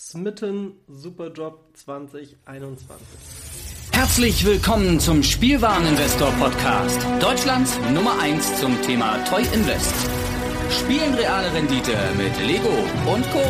Smitten Superdrop 2021. Herzlich willkommen zum Spielwareninvestor Podcast. Deutschlands Nummer 1 zum Thema Toy Invest. Spielen reale Rendite mit Lego und Co.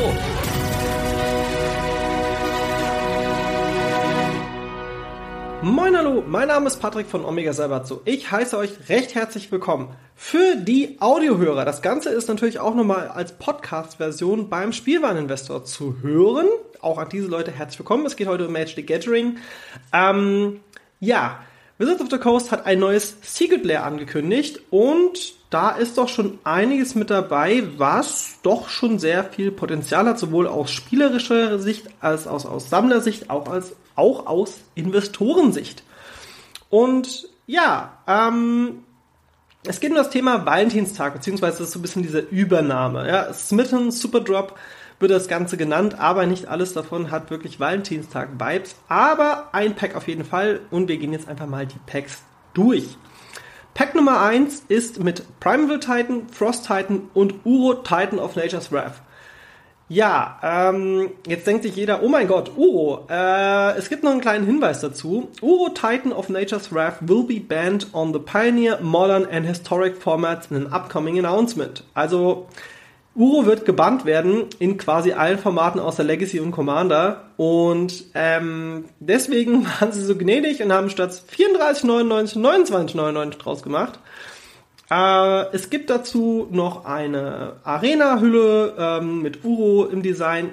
Moin hallo, mein Name ist Patrick von Omega Sabatso. Ich heiße euch recht herzlich willkommen. Für die Audiohörer, das Ganze ist natürlich auch nochmal als Podcast-Version beim Spielwareninvestor zu hören. Auch an diese Leute herzlich willkommen. Es geht heute um Magic the Gathering. Ähm, ja, Wizards of the Coast hat ein neues Secret Lair angekündigt und da ist doch schon einiges mit dabei, was doch schon sehr viel Potenzial hat, sowohl aus spielerischer Sicht als auch aus Sammlersicht, auch als auch aus Investorensicht. Und ja, ähm, es geht um das Thema Valentinstag, beziehungsweise das ist so ein bisschen diese Übernahme. Ja, Smitten Superdrop wird das Ganze genannt, aber nicht alles davon hat wirklich Valentinstag-Vibes. Aber ein Pack auf jeden Fall und wir gehen jetzt einfach mal die Packs durch. Pack Nummer 1 ist mit Primeval Titan, Frost Titan und Uro Titan of Nature's Wrath. Ja, ähm, jetzt denkt sich jeder, oh mein Gott, Uro. Äh, es gibt noch einen kleinen Hinweis dazu. Uro Titan of Nature's Wrath will be banned on the Pioneer, Modern and Historic formats in an upcoming announcement. Also, Uro wird gebannt werden in quasi allen Formaten außer Legacy und Commander. Und ähm, deswegen waren sie so gnädig und haben statt 34,99 29,99 draus gemacht. Äh, es gibt dazu noch eine Arena-Hülle ähm, mit Uro im Design.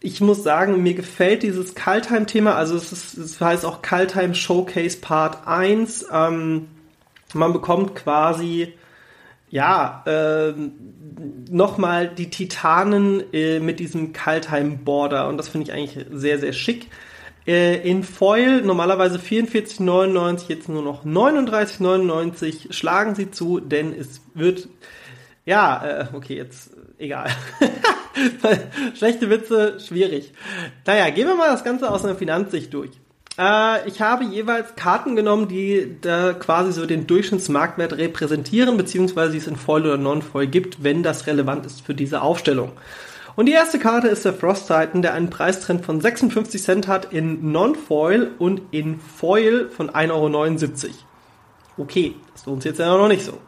Ich muss sagen, mir gefällt dieses Kaltheim-Thema. Also es, ist, es heißt auch Kaltheim Showcase Part 1. Ähm, man bekommt quasi ja, äh, nochmal die Titanen äh, mit diesem Kaltheim-Border und das finde ich eigentlich sehr, sehr schick. Äh, in Foil normalerweise 44,99, jetzt nur noch 39,99. Schlagen Sie zu, denn es wird, ja, äh, okay, jetzt egal. Schlechte Witze, schwierig. Naja, gehen wir mal das Ganze aus einer Finanzsicht durch. Äh, ich habe jeweils Karten genommen, die da quasi so den Durchschnittsmarktwert repräsentieren, beziehungsweise die es in Foil oder Non-Foil gibt, wenn das relevant ist für diese Aufstellung. Und die erste Karte ist der Frost Titan, der einen Preistrend von 56 Cent hat in Non-Foil und in Foil von 1,79 Euro. Okay, das lohnt sich jetzt ja noch nicht so.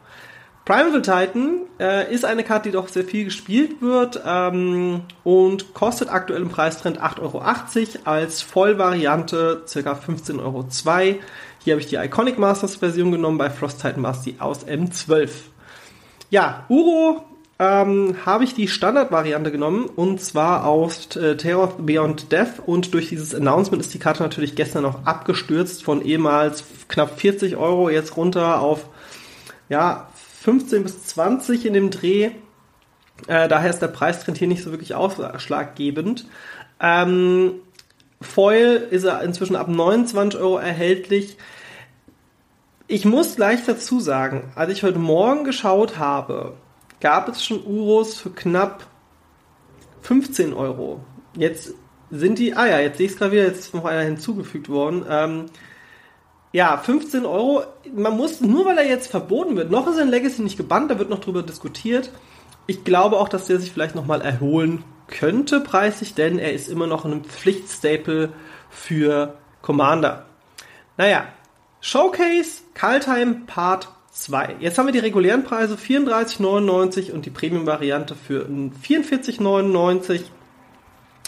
Primeval Titan äh, ist eine Karte, die doch sehr viel gespielt wird ähm, und kostet aktuell im Preistrend 8,80 Euro, als Vollvariante ca. 15,02 Euro. Hier habe ich die Iconic Masters Version genommen, bei Frost Titan war es die aus M12. Ja, Uro ähm, habe ich die Standardvariante genommen und zwar aus äh, Terror Beyond Death und durch dieses Announcement ist die Karte natürlich gestern noch abgestürzt von ehemals knapp 40 Euro jetzt runter auf ja 15 bis 20 in dem Dreh. Äh, daher ist der Preistrend hier nicht so wirklich ausschlaggebend. Ähm, Foil ist er inzwischen ab 29 Euro erhältlich. Ich muss gleich dazu sagen, als ich heute Morgen geschaut habe, gab es schon Uros für knapp 15 Euro. Jetzt sind die, ah ja, jetzt sehe ich es gerade wieder, jetzt ist noch einer hinzugefügt worden. Ähm, ja, 15 Euro. Man muss, nur weil er jetzt verboten wird, noch ist ein Legacy nicht gebannt, da wird noch drüber diskutiert. Ich glaube auch, dass der sich vielleicht nochmal erholen könnte preislich, denn er ist immer noch ein Pflichtstaple für Commander. Naja, Showcase Kaltheim Part 2. Jetzt haben wir die regulären Preise 34,99 und die Premium-Variante für 44,99.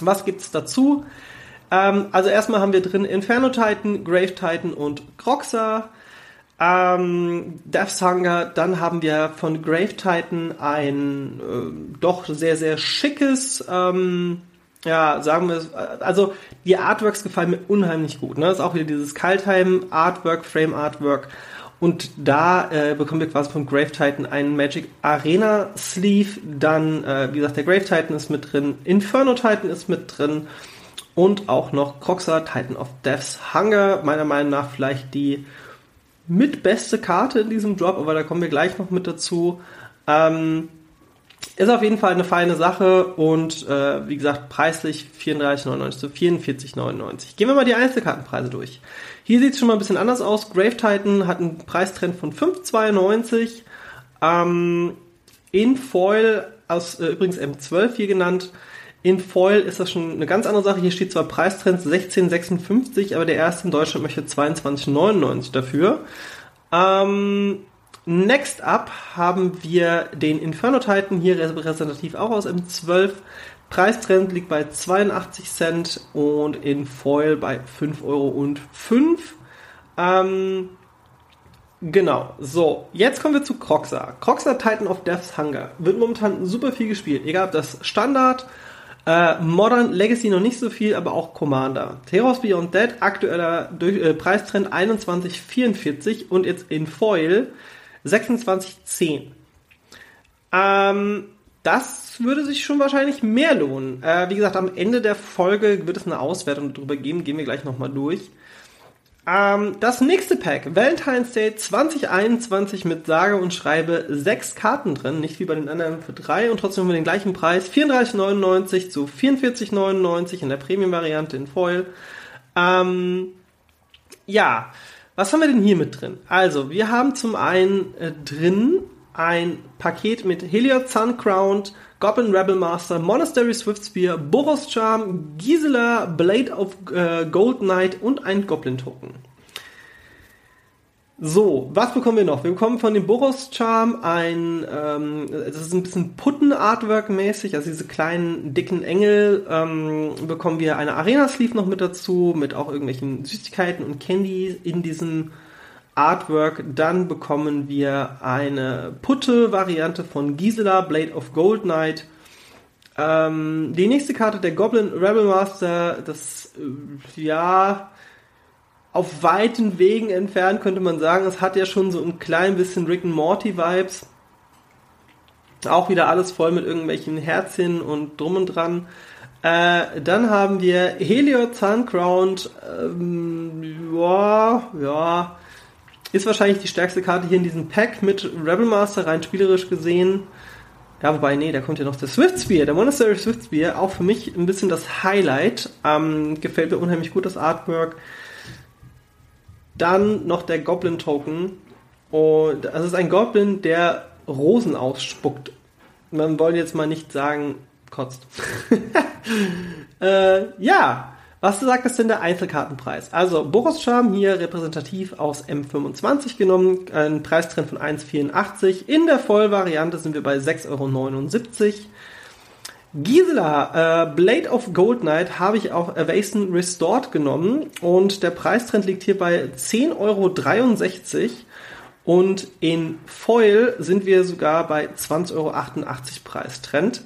Was gibt's dazu? Ähm, also erstmal haben wir drin Inferno Titan, Grave Titan und Groxa. Ähm, Death's Hunger, dann haben wir von Grave Titan ein äh, doch sehr, sehr schickes, ähm, ja, sagen wir, also die Artworks gefallen mir unheimlich gut. Ne? Das ist auch wieder dieses Kaltheim Artwork, Frame Artwork. Und da äh, bekommen wir quasi von Grave Titan einen Magic Arena Sleeve. Dann, äh, wie gesagt, der Grave Titan ist mit drin, Inferno Titan ist mit drin und auch noch Croxa Titan of Death's Hunger. Meiner Meinung nach vielleicht die mitbeste Karte in diesem Drop, aber da kommen wir gleich noch mit dazu. Ähm, ist auf jeden Fall eine feine Sache und äh, wie gesagt, preislich 34,99 zu 44,99. Gehen wir mal die Einzelkartenpreise durch. Hier sieht es schon mal ein bisschen anders aus. Grave Titan hat einen Preistrend von 5,92. Ähm, in Foil, aus äh, übrigens M12 hier genannt, In Foil ist das schon eine ganz andere Sache. Hier steht zwar Preistrend 16,56, aber der erste in Deutschland möchte 22,99 dafür. Ähm, next up haben wir den Inferno Titan, hier repräsentativ auch aus M12. Preistrend liegt bei 82 Cent und in Foil bei 5,05 Euro. Ähm, Genau, so, jetzt kommen wir zu Croxa. Croxa Titan of Death's Hunger wird momentan super viel gespielt. Egal ob das Standard, äh, Modern, Legacy noch nicht so viel, aber auch Commander. Heroes Beyond Dead, aktueller durch, äh, Preistrend 21,44 und jetzt in Foil 26,10. Ähm, das würde sich schon wahrscheinlich mehr lohnen. Äh, wie gesagt, am Ende der Folge wird es eine Auswertung darüber geben, gehen wir gleich nochmal durch. Ähm, das nächste Pack, Valentine's Day 2021 mit sage und schreibe sechs Karten drin, nicht wie bei den anderen für drei und trotzdem für den gleichen Preis, 34,99 zu 44,99 in der Premium-Variante in Foil. Ähm, ja, was haben wir denn hier mit drin? Also, wir haben zum einen äh, drin ein Paket mit Heliod Sun Crowned, Goblin Rebel Master, Monastery Swiftspear, Boros Charm, Gisela, Blade of äh, Gold Knight und ein Goblin Token. So, was bekommen wir noch? Wir bekommen von dem Boros Charm ein, ähm, das ist ein bisschen Putten-Artwork-mäßig, also diese kleinen, dicken Engel, ähm, bekommen wir eine Arena-Sleeve noch mit dazu, mit auch irgendwelchen Süßigkeiten und Candy in diesem Artwork. Dann bekommen wir eine Putte-Variante von Gisela, Blade of Gold Knight. Ähm, die nächste Karte, der Goblin Rebel Master, das, äh, ja, auf weiten Wegen entfernt könnte man sagen. Es hat ja schon so ein klein bisschen Rick and Morty Vibes. Auch wieder alles voll mit irgendwelchen Herzchen und drum und dran. Äh, dann haben wir Heliod Suncrowned. Ähm, ja, ja, ist wahrscheinlich die stärkste Karte hier in diesem Pack mit Rebel Master rein spielerisch gesehen. Ja, wobei, nee, da kommt ja noch der Swift Spear, der Monastery Swift Spear, auch für mich ein bisschen das Highlight. Ähm, gefällt mir unheimlich gut das Artwork. Dann noch der Goblin Token. Und das ist ein Goblin, der Rosen ausspuckt. Man wollte jetzt mal nicht sagen, kotzt. äh, ja, was sagt das denn der Einzelkartenpreis? Also Boros Charm hier repräsentativ aus M25 genommen, ein Preistrend von 1,84. In der Vollvariante sind wir bei 6,79 Euro. Gisela, äh, Blade of Gold Knight habe ich auf Evasion Restored genommen und der Preistrend liegt hier bei 10,63 Euro. Und in Foil sind wir sogar bei 20,88 Euro Preistrend.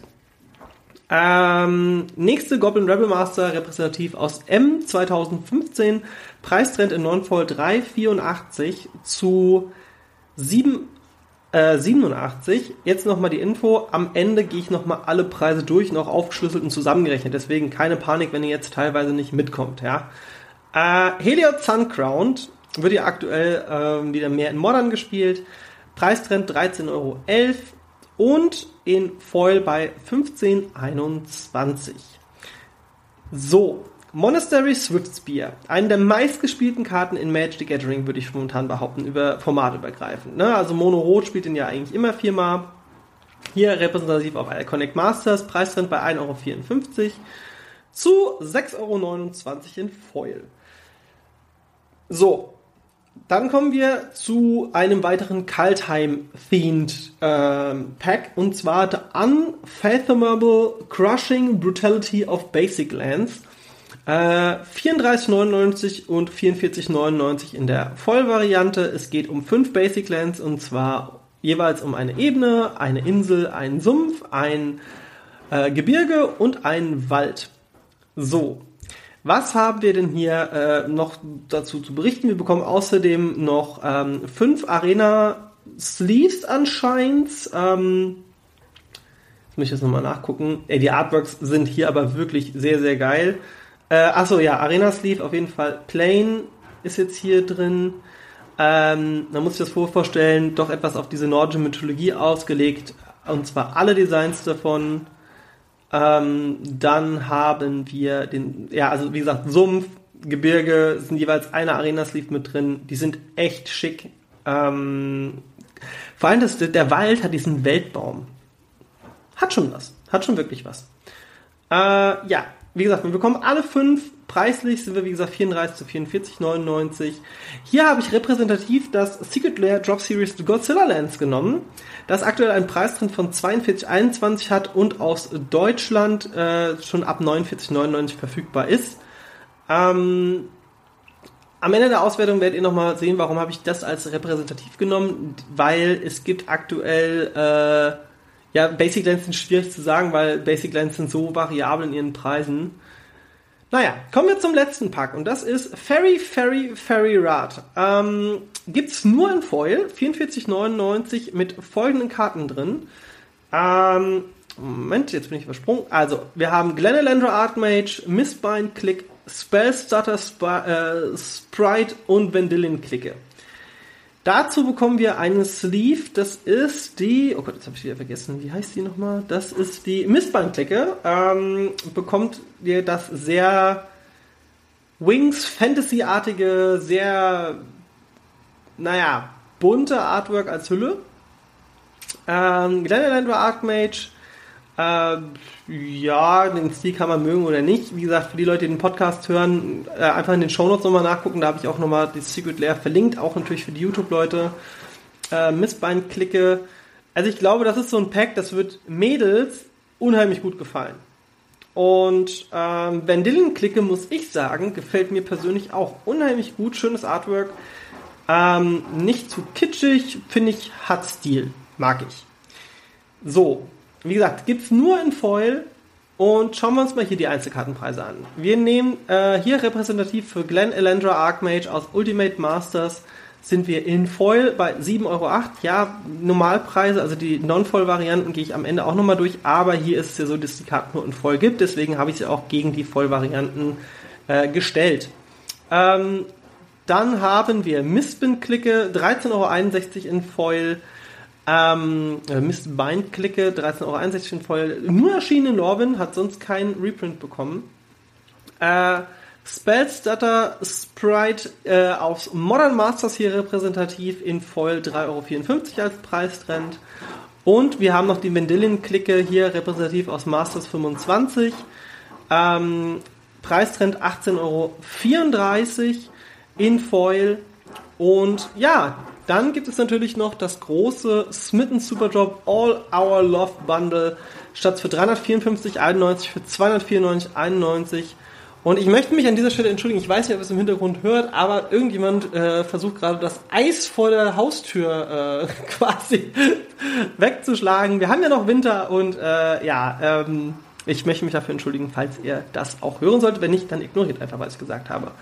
Ähm, nächste Goblin Rebel Master repräsentativ aus M 2015. Preistrend in Non-Fall 3,84 zu 7, äh, 87. Jetzt nochmal die Info. Am Ende gehe ich nochmal alle Preise durch, noch aufgeschlüsselt und zusammengerechnet. Deswegen keine Panik, wenn ihr jetzt teilweise nicht mitkommt. Ja. Äh, Heliod Suncrowned wird ja aktuell äh, wieder mehr in Modern gespielt. Preistrend 13,11 Euro und in Foil bei 1521. So, Monastery Swiftspear, eine der meistgespielten Karten in Magic the Gathering, würde ich momentan behaupten, über formatübergreifend. Ne? Also Mono Rot spielt ihn ja eigentlich immer viermal. Hier repräsentativ auf Iconic Masters, Preistrend bei 1,54 Euro zu 6,29 Euro in Foil. So, dann kommen wir zu einem weiteren Kaltheim-themed äh, Pack und zwar The Unfathomable Crushing Brutality of Basic Lands. Äh, 34,99 und 44,99 in der Vollvariante. Es geht um fünf Basic Lands und zwar jeweils um eine Ebene, eine Insel, einen Sumpf, ein äh, Gebirge und einen Wald. So, was haben wir denn hier äh, noch dazu zu berichten? Wir bekommen außerdem noch ähm, fünf Arena Sleeves anscheinend. Ähm, jetzt muss ich jetzt nochmal nachgucken. Ey, die Artworks sind hier aber wirklich sehr, sehr geil. Äh, achso, ja, Arena Sleeve auf jeden Fall. Plain ist jetzt hier drin. Ähm, man muss sich das vorstellen, doch etwas auf diese nordische Mythologie ausgelegt. Und zwar alle Designs davon. Ähm, dann haben wir den, ja, also wie gesagt, Sumpf, Gebirge, sind jeweils eine Arena-Sleeve mit drin. Die sind echt schick. Ähm, vor allem das, der Wald hat diesen Weltbaum. Hat schon was. Hat schon wirklich was. Äh, ja, wie gesagt, wir bekommen alle fünf. Preislich sind wir, wie gesagt, 34 zu 44,99. Hier habe ich repräsentativ das Secret Lair Drop Series Godzilla Lands genommen, das aktuell einen Preis drin von 42,21 hat und aus Deutschland äh, schon ab 49,99 verfügbar ist. Ähm, am Ende der Auswertung werdet ihr nochmal sehen, warum habe ich das als repräsentativ genommen, weil es gibt aktuell, äh, ja, Basic Lens sind schwierig zu sagen, weil Basic Lens sind so variabel in ihren Preisen. Naja, kommen wir zum letzten Pack und das ist Ferry Ferry Ferry Rad. Ähm, gibt's nur in Foil, 44,99 mit folgenden Karten drin. Ähm, Moment, jetzt bin ich übersprungen. Also, wir haben Glenelandra Archmage, Mistbind Click, Spellstutter Sp äh, Sprite und Vendillin Clique. Dazu bekommen wir einen Sleeve, das ist die, oh Gott, jetzt habe ich wieder vergessen, wie heißt die nochmal? Das ist die Mistband-Clique. Ähm, bekommt ihr das sehr Wings Fantasy-artige, sehr, naja, bunte Artwork als Hülle. Ähm, Glenelendra Archmage äh, ja, den Stil kann man mögen oder nicht. Wie gesagt, für die Leute, die den Podcast hören, äh, einfach in den Shownotes nochmal nachgucken. Da habe ich auch nochmal die Secret Lair verlinkt, auch natürlich für die YouTube-Leute. Äh, Missbein-Klicke. Also ich glaube, das ist so ein Pack, das wird Mädels unheimlich gut gefallen. Und ähm, Van Dillen-Klicke, muss ich sagen, gefällt mir persönlich auch unheimlich gut. Schönes Artwork. Ähm, nicht zu kitschig, finde ich, hat Stil. Mag ich. So, wie gesagt, gibt es nur in Foil. Und schauen wir uns mal hier die Einzelkartenpreise an. Wir nehmen äh, hier repräsentativ für Glenn Elendra Archmage aus Ultimate Masters sind wir in Foil bei 7,08 Euro. Ja, Normalpreise, also die Non-Foil-Varianten gehe ich am Ende auch nochmal durch, aber hier ist es ja so, dass die Karten nur in Foil gibt, deswegen habe ich sie auch gegen die Foil-Varianten äh, gestellt. Ähm, dann haben wir Mistbin-Klicke, 13,61 Euro in Foil, ähm, äh, Mist Bind klicke, 13,61 Euro voll. Nur erschienen in Lorwyn, hat sonst keinen Reprint bekommen. Äh, Spellstutter Sprite äh, aus Modern Masters hier repräsentativ in Foil 3,54 Euro als Preistrend. Und wir haben noch die Vendillin-Klicke hier repräsentativ aus Masters 25. Ähm, Preistrend 18,34 Euro in Foil. Und ja, dann gibt es natürlich noch das große Smitten Superdrop All Our Love Bundle statt für 354,91 für 294,91. Und ich möchte mich an dieser Stelle entschuldigen, ich weiß nicht, ob es im Hintergrund hört, aber irgendjemand äh, versucht gerade das Eis vor der Haustür äh, quasi wegzuschlagen. Wir haben ja noch Winter und äh, ja, ähm, ich möchte mich dafür entschuldigen, falls ihr das auch hören solltet. Wenn nicht, dann ignoriert einfach, was ich gesagt habe.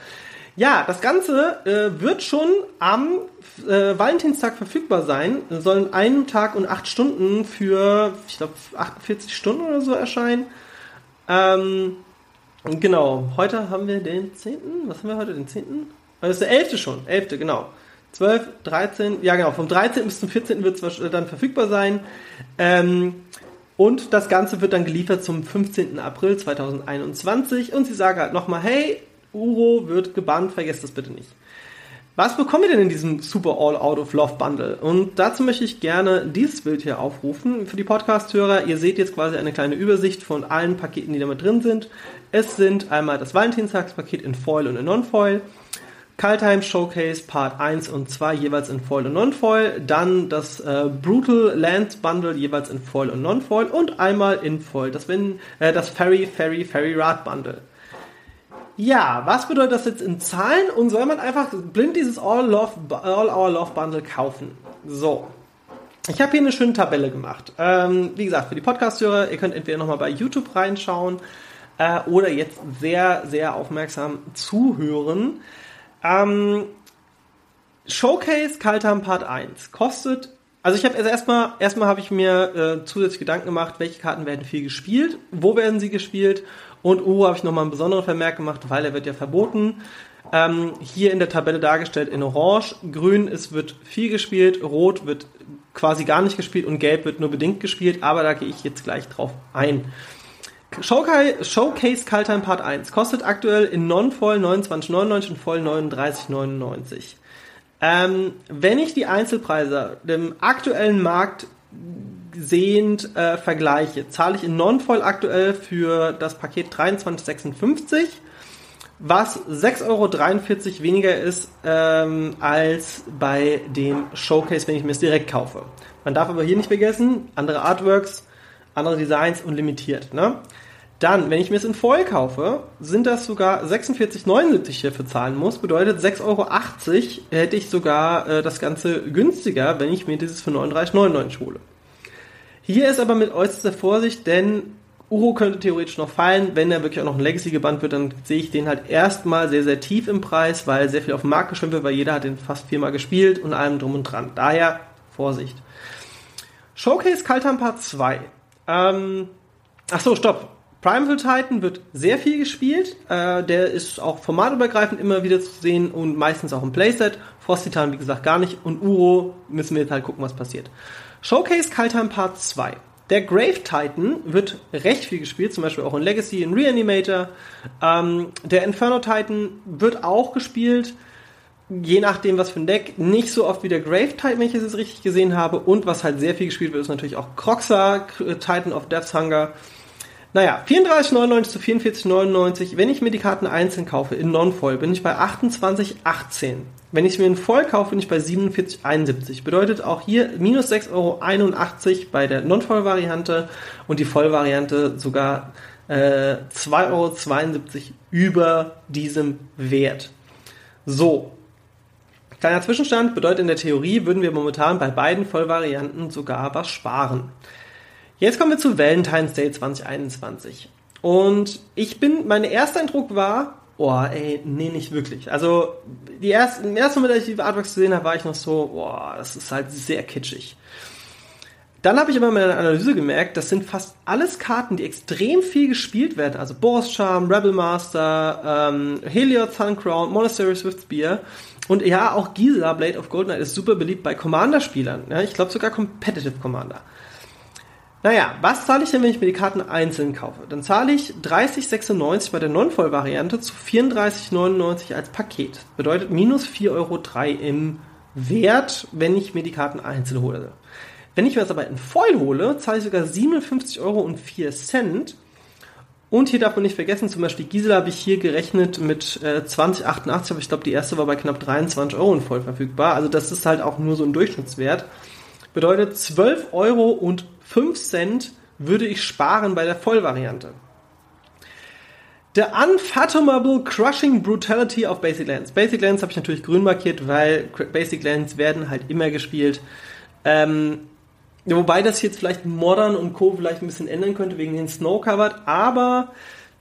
Ja, das Ganze äh, wird schon am äh, Valentinstag verfügbar sein. Sollen einen Tag und acht Stunden für, ich glaube, 48 Stunden oder so erscheinen. Ähm, genau, heute haben wir den 10. Was haben wir heute, den 10.? Das ist der 11. schon, 11. genau. 12, 13, ja genau, vom 13. bis zum 14. wird es dann verfügbar sein. Ähm, und das Ganze wird dann geliefert zum 15. April 2021. Und sie sagen halt nochmal, hey, Uro wird gebannt, vergesst das bitte nicht. Was bekommen wir denn in diesem Super All Out of Love Bundle? Und dazu möchte ich gerne dieses Bild hier aufrufen. Für die Podcast-Hörer, ihr seht jetzt quasi eine kleine Übersicht von allen Paketen, die damit drin sind. Es sind einmal das Valentinstagspaket in Foil und in Non-Foil, Kaltheim Showcase Part 1 und 2 jeweils in Foil und Non-Foil, dann das äh, Brutal Land Bundle jeweils in Foil und Non-Foil und einmal in Foil, das, wenn, äh, das Ferry Ferry Ferry Rad Bundle. Ja, was bedeutet das jetzt in Zahlen? Und soll man einfach blind dieses All, Love, All Our Love Bundle kaufen? So. Ich habe hier eine schöne Tabelle gemacht. Ähm, wie gesagt, für die Podcast-Hörer, ihr könnt entweder nochmal bei YouTube reinschauen äh, oder jetzt sehr, sehr aufmerksam zuhören. Ähm, Showcase Kaltam Part 1 kostet also ich habe also erstmal erstmal habe ich mir äh, zusätzlich Gedanken gemacht, welche Karten werden viel gespielt, wo werden sie gespielt und Uro habe ich nochmal einen besonderen Vermerk gemacht, weil er wird ja verboten. Ähm, hier in der Tabelle dargestellt in Orange. Grün ist, wird viel gespielt, Rot wird quasi gar nicht gespielt und Gelb wird nur bedingt gespielt, aber da gehe ich jetzt gleich drauf ein. Showcase, Showcase Kaltheim Part 1 kostet aktuell in Non-Voll 29,99 und Voll 39,99. Ähm, wenn ich die Einzelpreise dem aktuellen Markt sehend äh, vergleiche, zahle ich in Non-Foil aktuell für das Paket 23,56, was 6,43 Euro weniger ist ähm, als bei dem Showcase, wenn ich mir es direkt kaufe. Man darf aber hier nicht vergessen, andere Artworks, andere Designs und limitiert. Ne? Dann, wenn ich mir es in Foil kaufe, sind das sogar 46,79 hier für zahlen muss. Bedeutet 6,80 Euro hätte ich sogar äh, das Ganze günstiger, wenn ich mir dieses für 39,99 hole. Hier ist aber mit äußerster Vorsicht, denn Uro könnte theoretisch noch fallen. Wenn er wirklich auch noch ein Legacy gebannt wird, dann sehe ich den halt erstmal sehr, sehr tief im Preis, weil sehr viel auf dem Markt geschwimmt wird, weil jeder hat den fast viermal gespielt und allem drum und dran. Daher Vorsicht. Showcase Kaltan Part 2. Ähm, ach so, stopp. Primeval Titan wird sehr viel gespielt. Äh, der ist auch formatübergreifend immer wieder zu sehen und meistens auch im Playset. Frost Titan, wie gesagt, gar nicht. Und Uro müssen wir jetzt halt gucken, was passiert. Showcase Kaltan Part 2. Der Grave Titan wird recht viel gespielt, zum Beispiel auch in Legacy, in Reanimator. Ähm, der Inferno Titan wird auch gespielt, je nachdem was für ein Deck. Nicht so oft wie der Grave Titan, wenn ich es jetzt richtig gesehen habe. Und was halt sehr viel gespielt wird, ist natürlich auch Croxa, Titan of Death's Hunger. Naja, 34,99 zu 44,99. Wenn ich mir die Karten einzeln kaufe, in Non-Foil, bin ich bei 28,18. Wenn ich mir in Voll kaufe, bin ich bei 47,71. Bedeutet auch hier minus 6,81 Euro bei der Non-Voll-Variante und die Voll-Variante sogar äh, 2,72 Euro über diesem Wert. So. Kleiner Zwischenstand bedeutet in der Theorie würden wir momentan bei beiden Vollvarianten sogar was sparen. Jetzt kommen wir zu Valentine's Day 2021. Und ich bin, mein erster Eindruck war, oh, ey, nee, nicht wirklich. Also, die ersten, im ersten Moment, als ich die Artworks gesehen habe, war ich noch so, boah, das ist halt sehr kitschig. Dann habe ich aber in meiner Analyse gemerkt, das sind fast alles Karten, die extrem viel gespielt werden. Also Boros Charm, Rebel Master, ähm, Heliod Sun Crown, Monastery Swift Spear. Und ja, auch Gisela Blade of Golden Knight ist super beliebt bei Commander-Spielern. Ja, ich glaube sogar Competitive Commander. Naja, was zahle ich denn, wenn ich mir die Karten einzeln kaufe? Dann zahle ich 30,96 bei der Non-Voll-Variante zu 34,99 als Paket. Bedeutet minus 4,03 Euro im Wert, wenn ich mir die Karten einzeln hole. Wenn ich mir das aber in Foil hole, zahle ich sogar 57,04 Euro. Und hier darf man nicht vergessen, zum Beispiel Gisela habe ich hier gerechnet mit äh, 2088, aber ich glaube, die erste war bei knapp 23 Euro in voll verfügbar. Also das ist halt auch nur so ein Durchschnittswert. Bedeutet 12 Euro und 5 Cent würde ich sparen bei der Vollvariante. The Unfathomable Crushing Brutality of Basic Lands. Basic Lands habe ich natürlich grün markiert, weil Basic Lands werden halt immer gespielt. Ähm, wobei das jetzt vielleicht Modern und Co. vielleicht ein bisschen ändern könnte wegen den Snow Covered, aber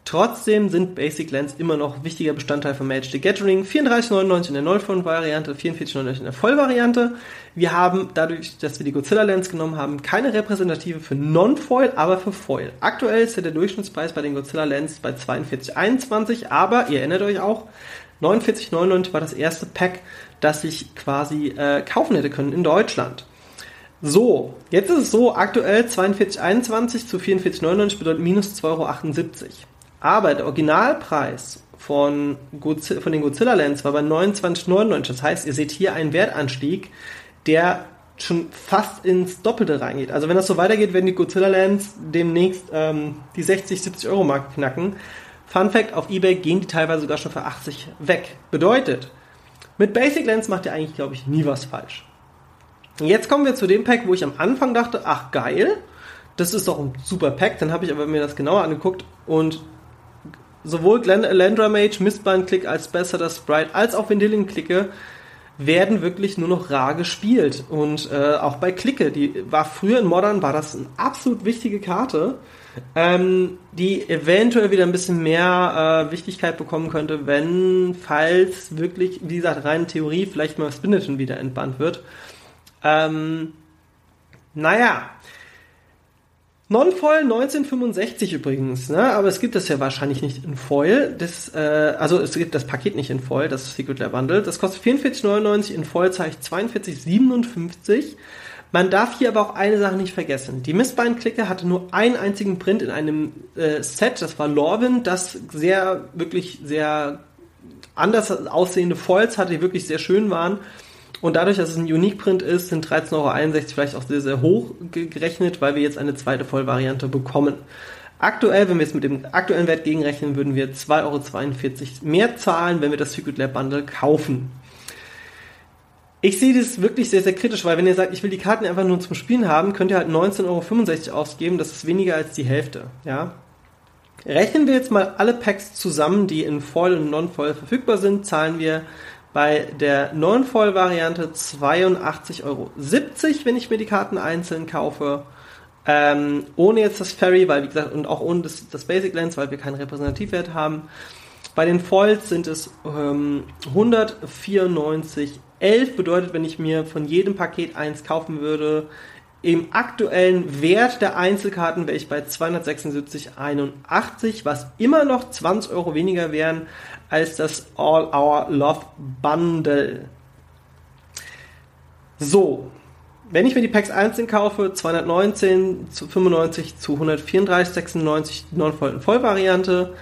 Trotzdem sind Basic Lands immer noch wichtiger Bestandteil von Magic the Gathering. 34,99 in der Nullfond-Variante, 44,99 in der Vollvariante. Wir haben dadurch, dass wir die Godzilla Lands genommen haben, keine Repräsentative für Non-Foil, aber für Foil. Aktuell ist der Durchschnittspreis bei den Godzilla Lands bei 42,21, aber ihr erinnert euch auch, 49,99 war das erste Pack, das ich quasi äh, kaufen hätte können in Deutschland. So, jetzt ist es so, aktuell 42,21 zu 44,99 bedeutet minus 2,78 Euro. Aber der Originalpreis von, Godzilla, von den Godzilla Lands war bei 29,99. Das heißt, ihr seht hier einen Wertanstieg, der schon fast ins Doppelte reingeht. Also wenn das so weitergeht, werden die Godzilla Lands demnächst ähm, die 60, 70 Euro Mark knacken. Fun Fact, auf Ebay gehen die teilweise sogar schon für 80 weg. Bedeutet, mit Basic Lands macht ihr eigentlich, glaube ich, nie was falsch. Jetzt kommen wir zu dem Pack, wo ich am Anfang dachte, ach geil, das ist doch ein super Pack. Dann habe ich aber mir das genauer angeguckt und sowohl Landra Mage, Mistbind Click als besserer Sprite als auch Vendillion Klicke werden wirklich nur noch rar gespielt. Und äh, auch bei Klicke, die war früher in Modern, war das eine absolut wichtige Karte, ähm, die eventuell wieder ein bisschen mehr äh, Wichtigkeit bekommen könnte, wenn, falls wirklich, wie gesagt, rein Theorie, vielleicht mal Spinneton wieder entbannt wird. Ähm, naja, Non-Foil 1965 übrigens, ne? aber es gibt das ja wahrscheinlich nicht in Foil. Das, äh, also es gibt das Paket nicht in Foil, das Secret Lair Bundle. Das kostet 44,99, in Foil zahle ich 42,57. Man darf hier aber auch eine Sache nicht vergessen. Die Mistbein-Clique hatte nur einen einzigen Print in einem äh, Set, das war Lorwyn, das sehr, wirklich sehr anders aussehende Foils hatte, die wirklich sehr schön waren. Und dadurch, dass es ein Unique-Print ist, sind 13,61 Euro vielleicht auch sehr, sehr hoch gerechnet, weil wir jetzt eine zweite Vollvariante bekommen. Aktuell, wenn wir es mit dem aktuellen Wert gegenrechnen, würden wir 2,42 Euro mehr zahlen, wenn wir das Secret Lab Bundle kaufen. Ich sehe das wirklich sehr, sehr kritisch, weil wenn ihr sagt, ich will die Karten einfach nur zum Spielen haben, könnt ihr halt 19,65 Euro ausgeben, das ist weniger als die Hälfte, ja. Rechnen wir jetzt mal alle Packs zusammen, die in Foil und Non-Foil verfügbar sind, zahlen wir bei der Non-Foil-Variante 82,70 Euro, wenn ich mir die Karten einzeln kaufe. Ähm, ohne jetzt das Ferry, weil wie gesagt, und auch ohne das, das Basic Lens, weil wir keinen Repräsentativwert haben. Bei den Foils sind es ähm, 194 11 bedeutet, wenn ich mir von jedem Paket eins kaufen würde, im aktuellen Wert der Einzelkarten wäre ich bei 276,81, was immer noch 20 Euro weniger wären als das All Our Love Bundle. So, wenn ich mir die Packs einzeln kaufe, 219 zu 95 zu 134,96 Non-Voll-Vollvariante.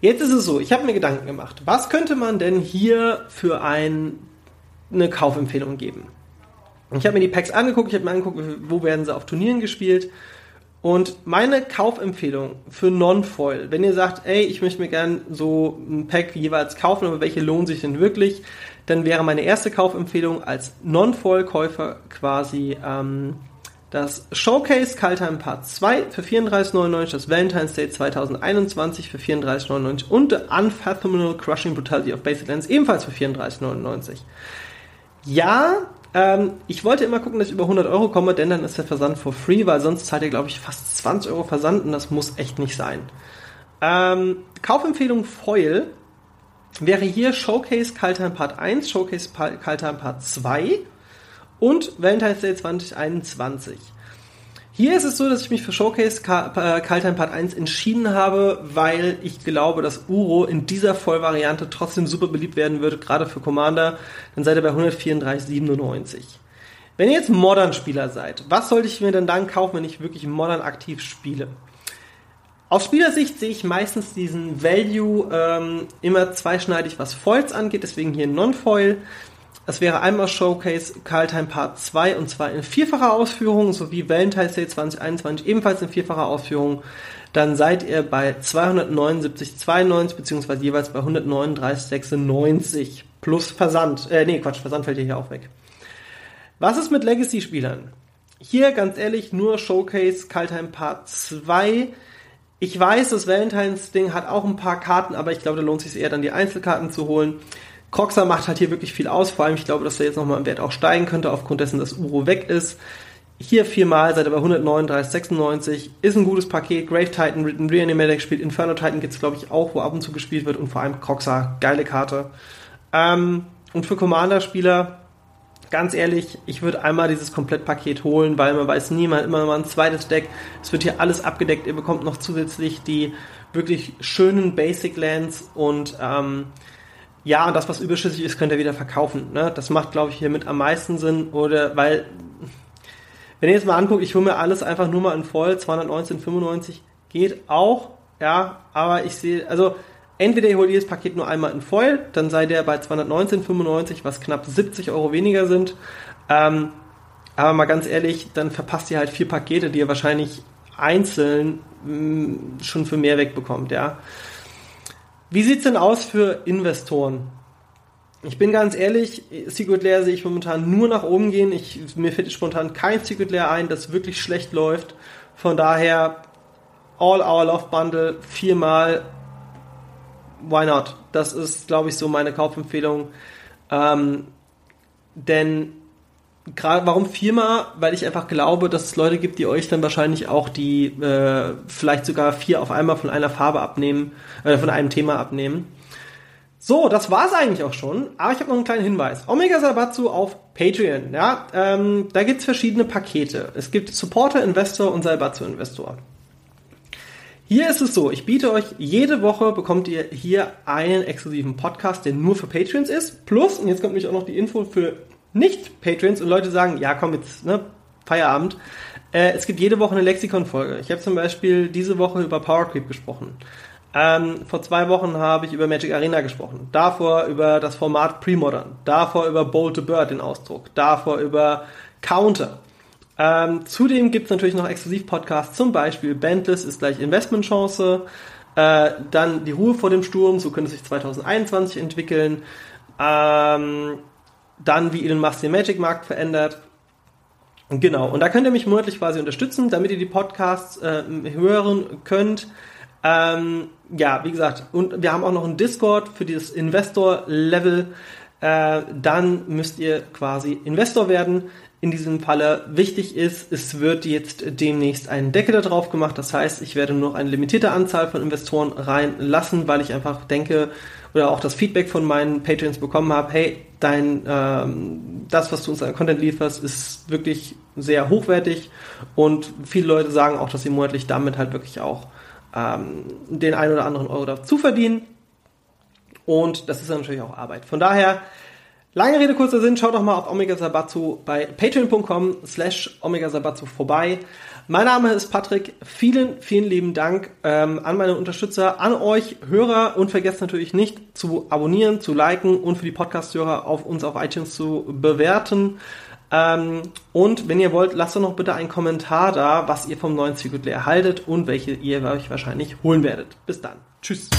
Jetzt ist es so, ich habe mir Gedanken gemacht, was könnte man denn hier für ein eine Kaufempfehlung geben. Ich habe mir die Packs angeguckt, ich habe mir angeguckt, wo werden sie auf Turnieren gespielt. Und meine Kaufempfehlung für Non-Foil, wenn ihr sagt, ey, ich möchte mir gerne so ein Pack jeweils kaufen, aber welche lohnen sich denn wirklich, dann wäre meine erste Kaufempfehlung als Non-Foil-Käufer quasi ähm, das Showcase Kaltheim Part 2 für 34,99, das Valentine's Day 2021 für 34,99 und The Unfathomable Crushing Brutality of Basic Lands ebenfalls für 34,99. Ja, ähm, ich wollte immer gucken, dass ich über 100 Euro komme, denn dann ist der Versand for free, weil sonst zahlt ihr, glaube ich, fast 20 Euro Versand und das muss echt nicht sein. Ähm, Kaufempfehlung Foil wäre hier Showcase Kaltheim Part 1, Showcase Kaltheim Part 2 und Valentine's Day 2021. Hier ist es so, dass ich mich für Showcase äh, Kaltheim Part 1 entschieden habe, weil ich glaube, dass Uro in dieser Vollvariante trotzdem super beliebt werden wird, gerade für Commander. Dann seid ihr bei 134,97. Wenn ihr jetzt Modern-Spieler seid, was sollte ich mir denn dann kaufen, wenn ich wirklich Modern aktiv spiele? Aus Spielersicht sehe ich meistens diesen Value ähm, immer zweischneidig, was Foils angeht, deswegen hier Non-Foil. Es wäre einmal Showcase Carl Time Part 2 und zwar in vierfacher Ausführung sowie Valentine's Day 2021 ebenfalls in vierfacher Ausführung. Dann seid ihr bei 279,92 beziehungsweise jeweils bei 139,96 plus Versand. Äh, nee, Quatsch, Versand fällt hier auch weg. Was ist mit Legacy-Spielern? Hier ganz ehrlich nur Showcase Kaltheim Part 2. Ich weiß, das Valentine's Ding hat auch ein paar Karten, aber ich glaube, da lohnt es sich eher dann die Einzelkarten zu holen. Croxer macht halt hier wirklich viel aus, vor allem ich glaube, dass er jetzt nochmal im Wert auch steigen könnte, aufgrund dessen, dass Uro weg ist. Hier viermal, seid ihr bei 139,96, ist ein gutes Paket. Grave Titan, Reanimator gespielt, Inferno Titan gibt es glaube ich auch, wo ab und zu gespielt wird und vor allem Croxer, geile Karte. Ähm, und für Commander-Spieler, ganz ehrlich, ich würde einmal dieses Komplettpaket holen, weil man weiß nie, man hat immer mal ein zweites Deck. Es wird hier alles abgedeckt, ihr bekommt noch zusätzlich die wirklich schönen Basic Lands und ähm, ja, und das, was überschüssig ist, könnt ihr wieder verkaufen. Ne? Das macht, glaube ich, hier mit am meisten Sinn. Oder weil, wenn ihr jetzt mal anguckt, ich hole mir alles einfach nur mal in voll, 219,95 geht auch, ja, aber ich sehe, also entweder ihr holt jedes Paket nur einmal in Foil, dann seid ihr bei 219,95, was knapp 70 Euro weniger sind. Ähm, aber mal ganz ehrlich, dann verpasst ihr halt vier Pakete, die ihr wahrscheinlich einzeln mh, mm, schon für mehr wegbekommt, ja. Wie sieht's denn aus für Investoren? Ich bin ganz ehrlich, Secret Lair sehe ich momentan nur nach oben gehen. Ich, mir fällt spontan kein Secret Lair ein, das wirklich schlecht läuft. Von daher, All Our Love Bundle viermal. Why not? Das ist, glaube ich, so meine Kaufempfehlung. Ähm, denn gerade warum viermal? Weil ich einfach glaube, dass es Leute gibt, die euch dann wahrscheinlich auch die äh, vielleicht sogar vier auf einmal von einer Farbe abnehmen, äh, von einem Thema abnehmen. So, das war's eigentlich auch schon. Aber ich habe noch einen kleinen Hinweis. Omega Sabatsu auf Patreon. Ja, ähm, da gibt's verschiedene Pakete. Es gibt Supporter Investor und Salbatsu Investor. Hier ist es so, ich biete euch jede Woche bekommt ihr hier einen exklusiven Podcast, der nur für Patreons ist. Plus, und jetzt kommt nämlich auch noch die Info für nicht-Patrons und Leute sagen, ja komm jetzt, ne, Feierabend. Äh, es gibt jede Woche eine Lexikon-Folge. Ich habe zum Beispiel diese Woche über Power Creep gesprochen. Ähm, vor zwei Wochen habe ich über Magic Arena gesprochen. Davor über das Format Premodern. Davor über Bold to Bird, den Ausdruck. Davor über Counter. Ähm, zudem gibt es natürlich noch Exklusiv-Podcasts, zum Beispiel Bandless ist gleich Investmentchance. Äh, dann die Ruhe vor dem Sturm, so könnte sich 2021 entwickeln. Ähm, dann, wie Elon Musk den Magic-Markt verändert. Genau, und da könnt ihr mich monatlich quasi unterstützen, damit ihr die Podcasts äh, hören könnt. Ähm, ja, wie gesagt, und wir haben auch noch einen Discord für dieses Investor-Level. Äh, dann müsst ihr quasi Investor werden. In diesem Falle wichtig ist, es wird jetzt demnächst ein Deckel da drauf gemacht. Das heißt, ich werde nur noch eine limitierte Anzahl von Investoren reinlassen, weil ich einfach denke oder auch das Feedback von meinen Patreons bekommen habe, hey, dein ähm, das, was du uns an Content lieferst, ist wirklich sehr hochwertig und viele Leute sagen auch, dass sie monatlich damit halt wirklich auch ähm, den einen oder anderen Euro dazu verdienen. Und das ist natürlich auch Arbeit. Von daher, lange Rede, kurzer Sinn, schaut doch mal auf Omega Sabatsu bei patreon.com slash Omega Sabatsu vorbei. Mein Name ist Patrick. Vielen, vielen lieben Dank ähm, an meine Unterstützer, an euch Hörer und vergesst natürlich nicht zu abonnieren, zu liken und für die Podcast-Hörer auf uns auf iTunes zu bewerten. Ähm, und wenn ihr wollt, lasst doch noch bitte einen Kommentar da, was ihr vom neuen Secret Layer haltet und welche ihr euch wahrscheinlich holen werdet. Bis dann. Tschüss.